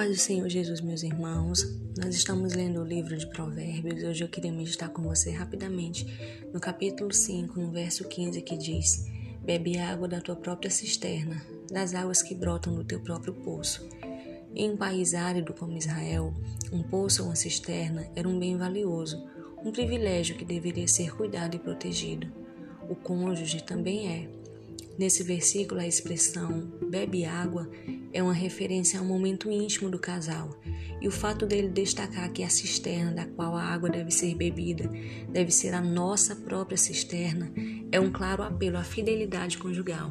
paz do Senhor Jesus, meus irmãos, nós estamos lendo o livro de Provérbios. Hoje eu queria meditar com você rapidamente no capítulo 5, no verso 15, que diz: Bebe água da tua própria cisterna, das águas que brotam do teu próprio poço. Em um país árido como Israel, um poço ou uma cisterna era um bem valioso, um privilégio que deveria ser cuidado e protegido. O cônjuge também é. Nesse versículo, a expressão bebe água é uma referência a um momento íntimo do casal, e o fato dele destacar que a cisterna da qual a água deve ser bebida deve ser a nossa própria cisterna é um claro apelo à fidelidade conjugal.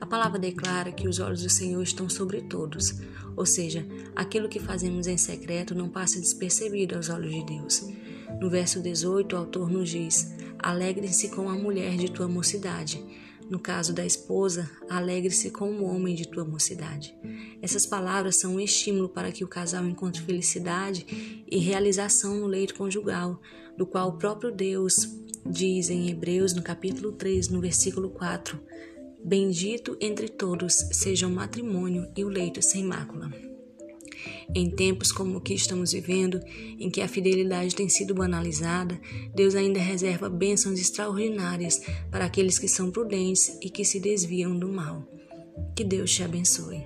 A palavra declara que os olhos do Senhor estão sobre todos, ou seja, aquilo que fazemos em secreto não passa despercebido aos olhos de Deus. No verso 18, o autor nos diz: Alegre-se com a mulher de tua mocidade no caso da esposa, alegre-se com o homem de tua mocidade. Essas palavras são um estímulo para que o casal encontre felicidade e realização no leito conjugal, do qual o próprio Deus diz em Hebreus, no capítulo 3, no versículo 4: Bendito entre todos seja o matrimônio e o leito sem mácula. Em tempos como o que estamos vivendo, em que a fidelidade tem sido banalizada, Deus ainda reserva bênçãos extraordinárias para aqueles que são prudentes e que se desviam do mal. Que Deus te abençoe.